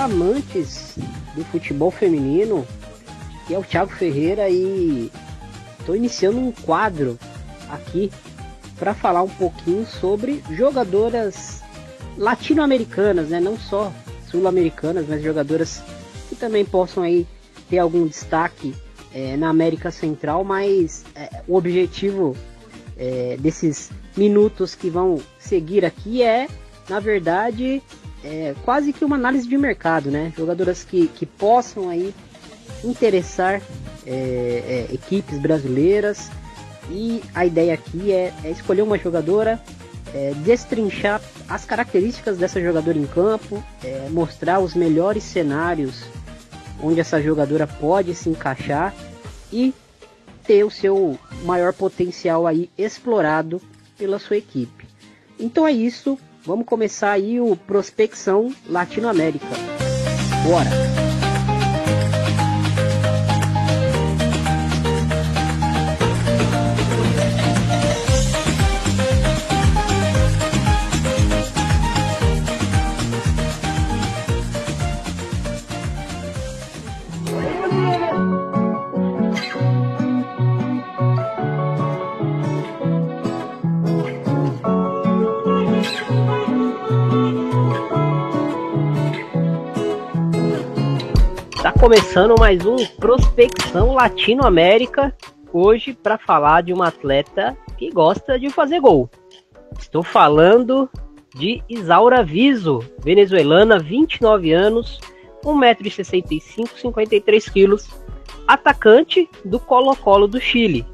amantes do futebol feminino, que é o Thiago Ferreira e estou iniciando um quadro aqui para falar um pouquinho sobre jogadoras latino-americanas, né? Não só sul-americanas, mas jogadoras que também possam aí ter algum destaque é, na América Central, mas é, o objetivo é, desses minutos que vão seguir aqui é, na verdade, é, quase que uma análise de mercado, né? Jogadoras que, que possam aí interessar é, é, equipes brasileiras e a ideia aqui é, é escolher uma jogadora, é, destrinchar as características dessa jogadora em campo, é, mostrar os melhores cenários onde essa jogadora pode se encaixar e ter o seu maior potencial aí explorado pela sua equipe. Então é isso, vamos começar aí o Prospecção Latinoamérica. Bora! Começando mais um Prospecção Latinoamérica, hoje para falar de uma atleta que gosta de fazer gol. Estou falando de Isaura Viso, venezuelana, 29 anos, 1,65m, 53kg, atacante do Colo-Colo do Chile.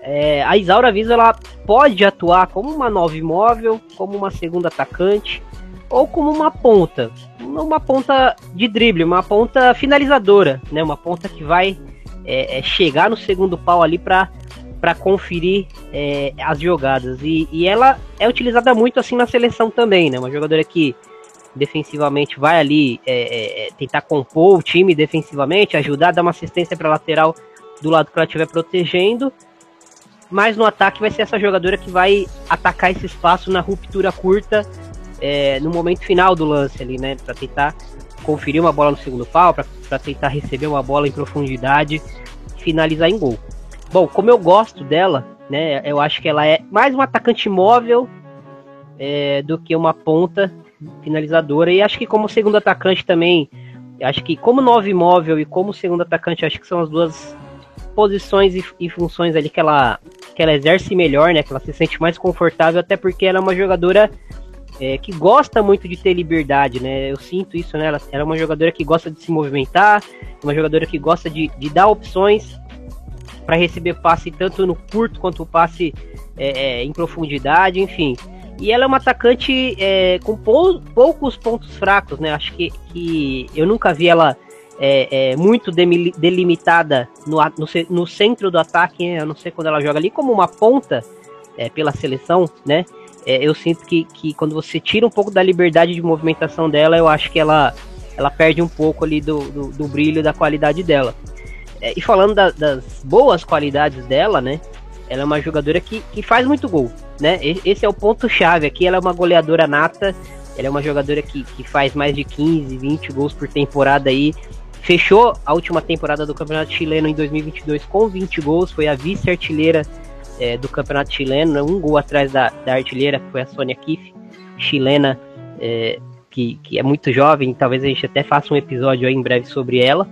É, a Isaura Viso ela pode atuar como uma nova imóvel, como uma segunda atacante, ou como uma ponta, uma ponta de drible, uma ponta finalizadora, né? Uma ponta que vai é, é, chegar no segundo pau ali para para conferir é, as jogadas e, e, ela é utilizada muito assim na seleção também, né? Uma jogadora que defensivamente vai ali é, é, é tentar compor o time defensivamente, ajudar, dar uma assistência para lateral do lado que ela estiver protegendo. Mas no ataque vai ser essa jogadora que vai atacar esse espaço na ruptura curta é, no momento final do lance ali, né? Para tentar conferir uma bola no segundo pau, para tentar receber uma bola em profundidade finalizar em gol. Bom, como eu gosto dela, né? Eu acho que ela é mais um atacante móvel é, do que uma ponta finalizadora. E acho que como segundo atacante também, acho que como nove móvel e como segundo atacante, acho que são as duas posições e, e, funções ali que ela, que ela exerce melhor, né? Que ela se sente mais confortável, até porque ela é uma jogadora é, que gosta muito de ter liberdade, né? Eu sinto isso nela. Ela é uma jogadora que gosta de se movimentar, uma jogadora que gosta de, de dar opções para receber passe tanto no curto quanto o passe é, é, em profundidade, enfim. E ela é uma atacante é, com pou, poucos pontos fracos, né? Acho que, que eu nunca vi ela é, é, muito delimitada no, no, no, centro do ataque, né? a não ser quando ela joga ali como uma ponta é, pela seleção, né? É, eu sinto que, que quando você tira um pouco da liberdade de movimentação dela, eu acho que ela, ela perde um pouco ali do, do, do brilho da qualidade dela. É, e falando da, das boas qualidades dela, né? Ela é uma jogadora que, que faz muito gol, né? Esse é o ponto-chave aqui. Ela é uma goleadora nata. Ela é uma jogadora que, que faz mais de 15, 20 gols por temporada aí. Fechou a última temporada do Campeonato Chileno em 2022 com 20 gols. Foi a vice-artilheira é, do campeonato chileno, né? um gol atrás da, da artilheira, que foi a Sônia Kiff, chilena, é, que, que é muito jovem, talvez a gente até faça um episódio aí em breve sobre ela.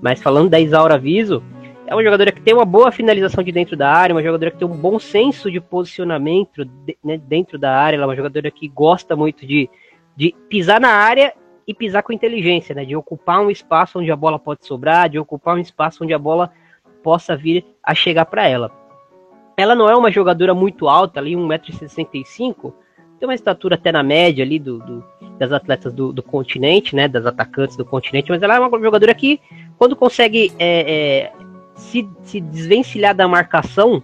Mas falando da Isaura Viso, é uma jogadora que tem uma boa finalização de dentro da área, uma jogadora que tem um bom senso de posicionamento de, né, dentro da área, ela é uma jogadora que gosta muito de, de pisar na área e pisar com inteligência, né, de ocupar um espaço onde a bola pode sobrar, de ocupar um espaço onde a bola possa vir a chegar para ela. Ela não é uma jogadora muito alta, ali 1,65m, tem uma estatura até na média ali do, do das atletas do, do, continente, né, das atacantes do continente, mas ela é uma jogadora que, quando consegue é, é, se, se desvencilhar da marcação,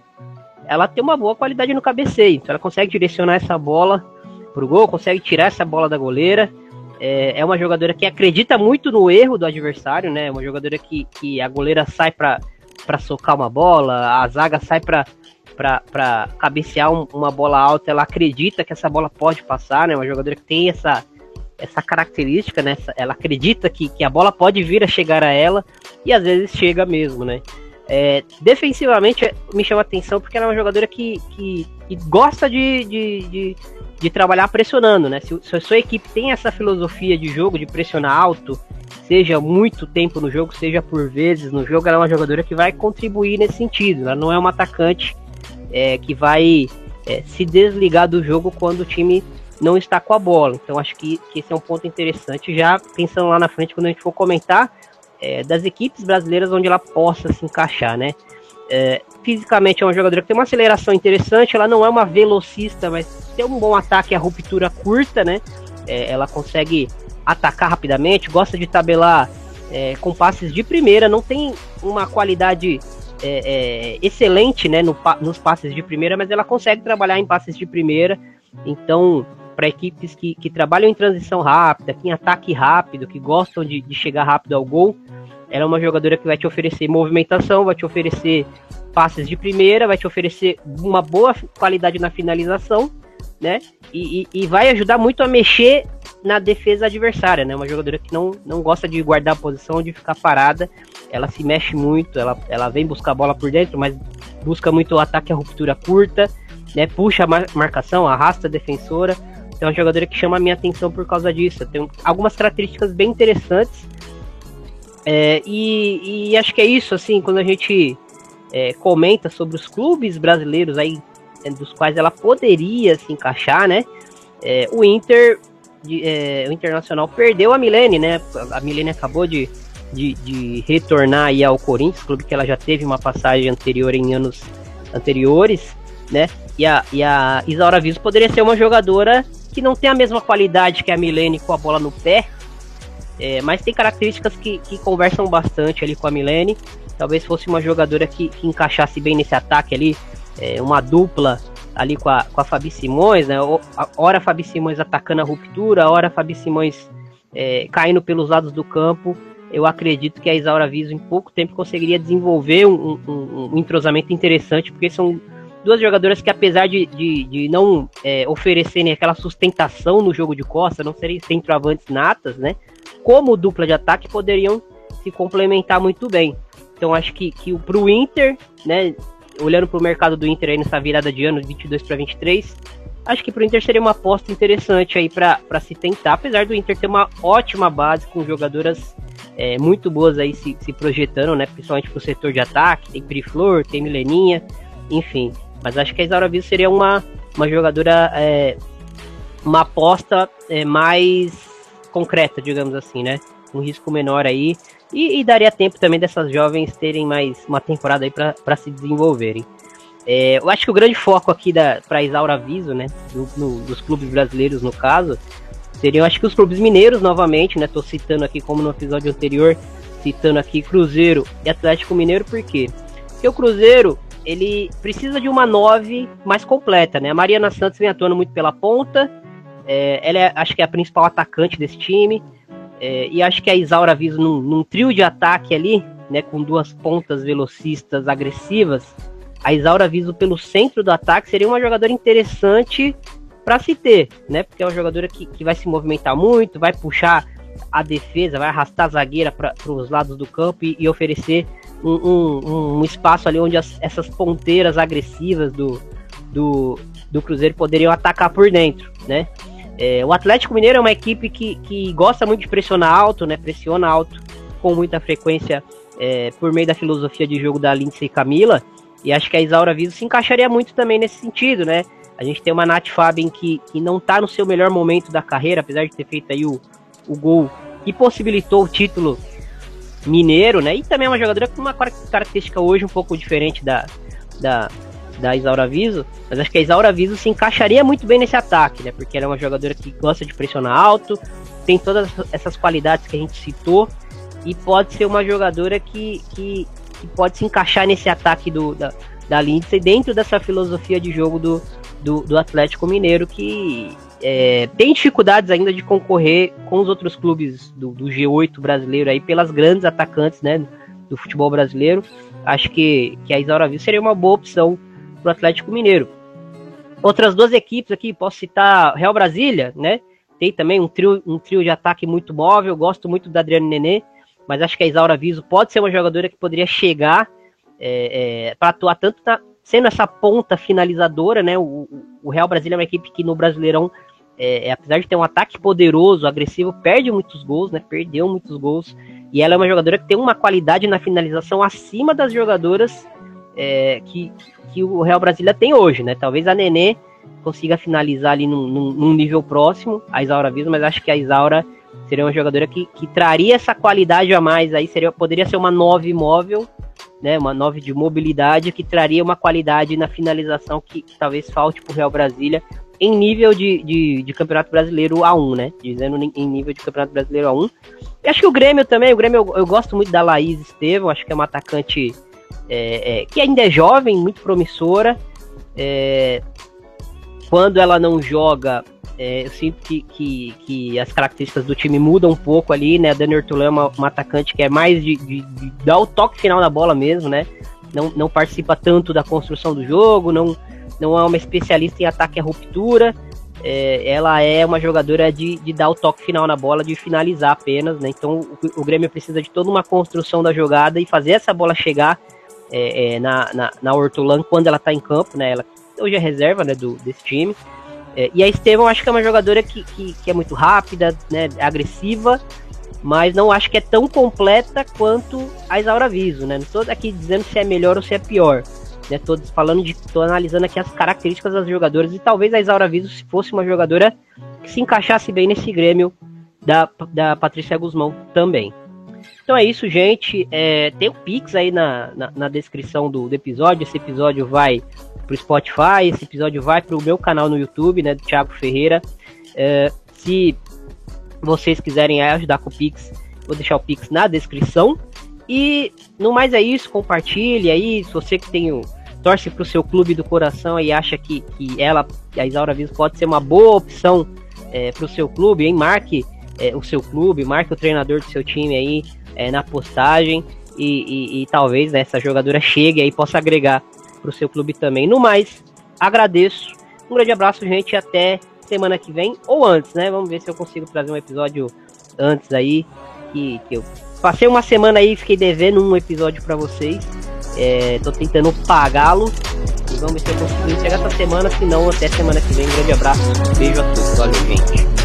ela tem uma boa qualidade no cabeceio, então ela consegue direcionar essa bola pro gol, consegue tirar essa bola da goleira, é, é uma jogadora que acredita muito no erro do adversário, né, uma jogadora que, que a goleira sai para socar uma bola, a zaga sai para para cabecear um, uma bola alta, ela acredita que essa bola pode passar, né? Uma jogadora que tem essa, essa característica, né? Ela acredita que, que a bola pode vir a chegar a ela e às vezes chega mesmo, né? É, defensivamente me chama atenção porque ela é uma jogadora que, que, que gosta de, de, de, de, trabalhar pressionando, né? Se, se a sua equipe tem essa filosofia de jogo, de pressionar alto, seja muito tempo no jogo, seja por vezes no jogo, ela é uma jogadora que vai contribuir nesse sentido. Ela não é uma atacante é, que vai é, se desligar do jogo quando o time não está com a bola. Então acho que, que esse é um ponto interessante. Já pensando lá na frente, quando a gente for comentar é, das equipes brasileiras onde ela possa se encaixar, né? É, fisicamente é uma jogadora que tem uma aceleração interessante, ela não é uma velocista, mas tem um bom ataque a ruptura curta, né? É, ela consegue atacar rapidamente, gosta de tabelar é, com passes de primeira, não tem uma qualidade é, é, excelente né, no, nos passes de primeira, mas ela consegue trabalhar em passes de primeira. Então, para equipes que, que trabalham em transição rápida, que em ataque rápido, que gostam de, de chegar rápido ao gol, ela é uma jogadora que vai te oferecer movimentação, vai te oferecer passes de primeira, vai te oferecer uma boa qualidade na finalização, né? E, e, e, vai ajudar muito a mexer na defesa adversária, né? Uma jogadora que não, não gosta de guardar a posição, de ficar parada. Ela se mexe muito, ela, ela vem buscar a bola por dentro, mas busca muito o ataque a ruptura curta, né? Puxa a marcação, arrasta a defensora. Então é uma jogadora que chama a minha atenção por causa disso. Tem algumas características bem interessantes. É, e, e, acho que é isso, assim, quando a gente é, comenta sobre os clubes brasileiros aí, é, dos quais ela poderia se encaixar, né? É, o Inter, de, é, o Internacional perdeu a Milene, né? A Milene acabou de, de, de, retornar aí ao Corinthians, clube que ela já teve uma passagem anterior em anos anteriores, né? E a, e a Isaura Viso poderia ser uma jogadora que não tem a mesma qualidade que a Milene com a bola no pé, é, mas tem características que, que conversam bastante ali com a Milene. Talvez fosse uma jogadora que, que encaixasse bem nesse ataque ali, é, uma dupla ali com a, com a Fabi Simões, né? Hora Fabi Simões atacando a ruptura, hora Fabi Simões é, caindo pelos lados do campo. Eu acredito que a Isaura Viso em pouco tempo conseguiria desenvolver um, um, um entrosamento interessante, porque são duas jogadoras que, apesar de, de, de não é, oferecerem aquela sustentação no jogo de costa, não serem centroavantes natas, né? Como dupla de ataque, poderiam se complementar muito bem. Então acho que, que pro Inter, né? Olhando pro mercado do Inter aí nessa virada de ano, 22 para 23, acho que pro Inter seria uma aposta interessante aí para se tentar, apesar do Inter ter uma ótima base com jogadoras é, muito boas aí se, se projetando, né? Principalmente pro setor de ataque, tem Periflor, tem Mileninha, enfim. Mas acho que a Isaura Viso seria uma, uma jogadora, é, uma aposta é, mais concreta, digamos assim, né? Um risco menor aí. E, e, daria tempo também dessas jovens terem mais uma temporada aí para se desenvolverem. É, eu acho que o grande foco aqui para Isaura Viso, né? Do, no, dos clubes brasileiros, no caso, seriam acho que os clubes mineiros novamente, né? Tô citando aqui como no episódio anterior, citando aqui Cruzeiro e Atlético Mineiro, por quê? Porque o Cruzeiro ele precisa de uma 9 mais completa, né? A Mariana Santos vem atuando muito pela ponta, é, ela é, acho que é a principal atacante desse time, é, e acho que a Isaura Viso num, num, trio de ataque ali, né, com duas pontas velocistas agressivas, a Isaura Viso pelo centro do ataque seria uma jogadora interessante para se ter, né? Porque é uma jogadora que, que vai se movimentar muito, vai puxar a defesa, vai arrastar a zagueira para os lados do campo e, e oferecer um, um, um, espaço ali onde as, essas ponteiras agressivas do, do, do Cruzeiro poderiam atacar por dentro, né? É, o Atlético Mineiro é uma equipe que, que gosta muito de pressionar alto, né? Pressiona alto com muita frequência é, por meio da filosofia de jogo da Lindsay Camila. E acho que a Isaura Viso se encaixaria muito também nesse sentido, né? A gente tem uma Nath Fabin que, que não tá no seu melhor momento da carreira, apesar de ter feito aí o, o gol que possibilitou o título mineiro, né? E também é uma jogadora com uma característica hoje um pouco diferente da, da, da Isaura Viso, mas acho que a Isaura Viso se encaixaria muito bem nesse ataque, né? Porque ela é uma jogadora que gosta de pressionar alto, tem todas essas qualidades que a gente citou, e pode ser uma jogadora que, que, que pode se encaixar nesse ataque do, da, da Lindsay dentro dessa filosofia de jogo do, do, do Atlético Mineiro, que é, tem dificuldades ainda de concorrer com os outros clubes do, do, G8 brasileiro aí pelas grandes atacantes né, do futebol brasileiro. Acho que, que a Isaura Viu seria uma boa opção para o Atlético Mineiro. Outras duas equipes aqui, posso citar Real Brasília, né? comentei também, um trio, um trio de ataque muito móvel, gosto muito da Adriane Nenê, mas acho que a Isaura Viso pode ser uma jogadora que poderia chegar é, é, para atuar tanto na, sendo essa ponta finalizadora, né? O, o Real Brasília é uma equipe que no Brasileirão, é, é, apesar de ter um ataque poderoso, agressivo, perde muitos gols, né? Perdeu muitos gols. E ela é uma jogadora que tem uma qualidade na finalização acima das jogadoras é, que, que o Real Brasília tem hoje, né? Talvez a Nenê consiga finalizar ali num, num, num nível próximo a Isaura Viso, mas acho que a Isaura seria uma jogadora que, que traria essa qualidade a mais aí, seria, poderia ser uma 9 móvel, né, uma 9 de mobilidade que traria uma qualidade na finalização que, que talvez falte para o Real Brasília em nível de, de, de, Campeonato Brasileiro A1, né? Dizendo em nível de Campeonato Brasileiro A1. E acho que o Grêmio também, o Grêmio eu, eu gosto muito da Laís Estevam, acho que é uma atacante é, é, que ainda é jovem, muito promissora. É, quando ela não joga, é, eu sinto que, que, que, as características do time mudam um pouco ali, né? A Dani Ortolã é uma, uma, atacante que é mais de, de, de, dar o toque final da bola mesmo, né? Não, não participa tanto da construção do jogo, não, não é uma especialista em ataque à ruptura. É, ela é uma jogadora de, de dar o toque final na bola, de finalizar apenas, né? Então o, o Grêmio precisa de toda uma construção da jogada e fazer essa bola chegar é, é, na, na, na Ortolan quando ela tá em campo, né? Ela hoje é reserva né, do, desse time. É, e a Estevam acho que é uma jogadora que, que, que, é muito rápida, né, agressiva, mas não acho que é tão completa quanto a Isaura Viso, né? Não estou aqui dizendo se é melhor ou se é pior. Né? Tô falando de. tô analisando aqui as características das jogadoras e talvez a Isaura Viso se fosse uma jogadora que se encaixasse bem nesse Grêmio da, da Patrícia Guzmão também. Então é isso, gente. É, tem o Pix aí na, na, na descrição do, do, episódio. Esse episódio vai pro Spotify, esse episódio vai pro meu canal no YouTube, né, do Thiago Ferreira. É, se vocês quiserem ajudar com o Pix, vou deixar o Pix na descrição. E no mais é isso, compartilhe aí. Se você que tem o, torce pro seu clube do coração e acha que, que ela, a Isaura Viso, pode ser uma boa opção é, pro seu clube, hein? Marque é, o seu clube, marque o treinador do seu time aí é, na postagem e, e, e talvez né, essa jogadora chegue aí possa agregar para o seu clube também. No mais, agradeço. Um grande abraço, gente. Até semana que vem ou antes, né? Vamos ver se eu consigo trazer um episódio antes aí. Que, que eu passei uma semana aí, fiquei devendo um episódio para vocês. É, tô tentando pagá-lo. E vamos ver se eu consigo entregar essa semana. Se não, até semana que vem. Um grande abraço. Beijo a todos. Valeu, gente.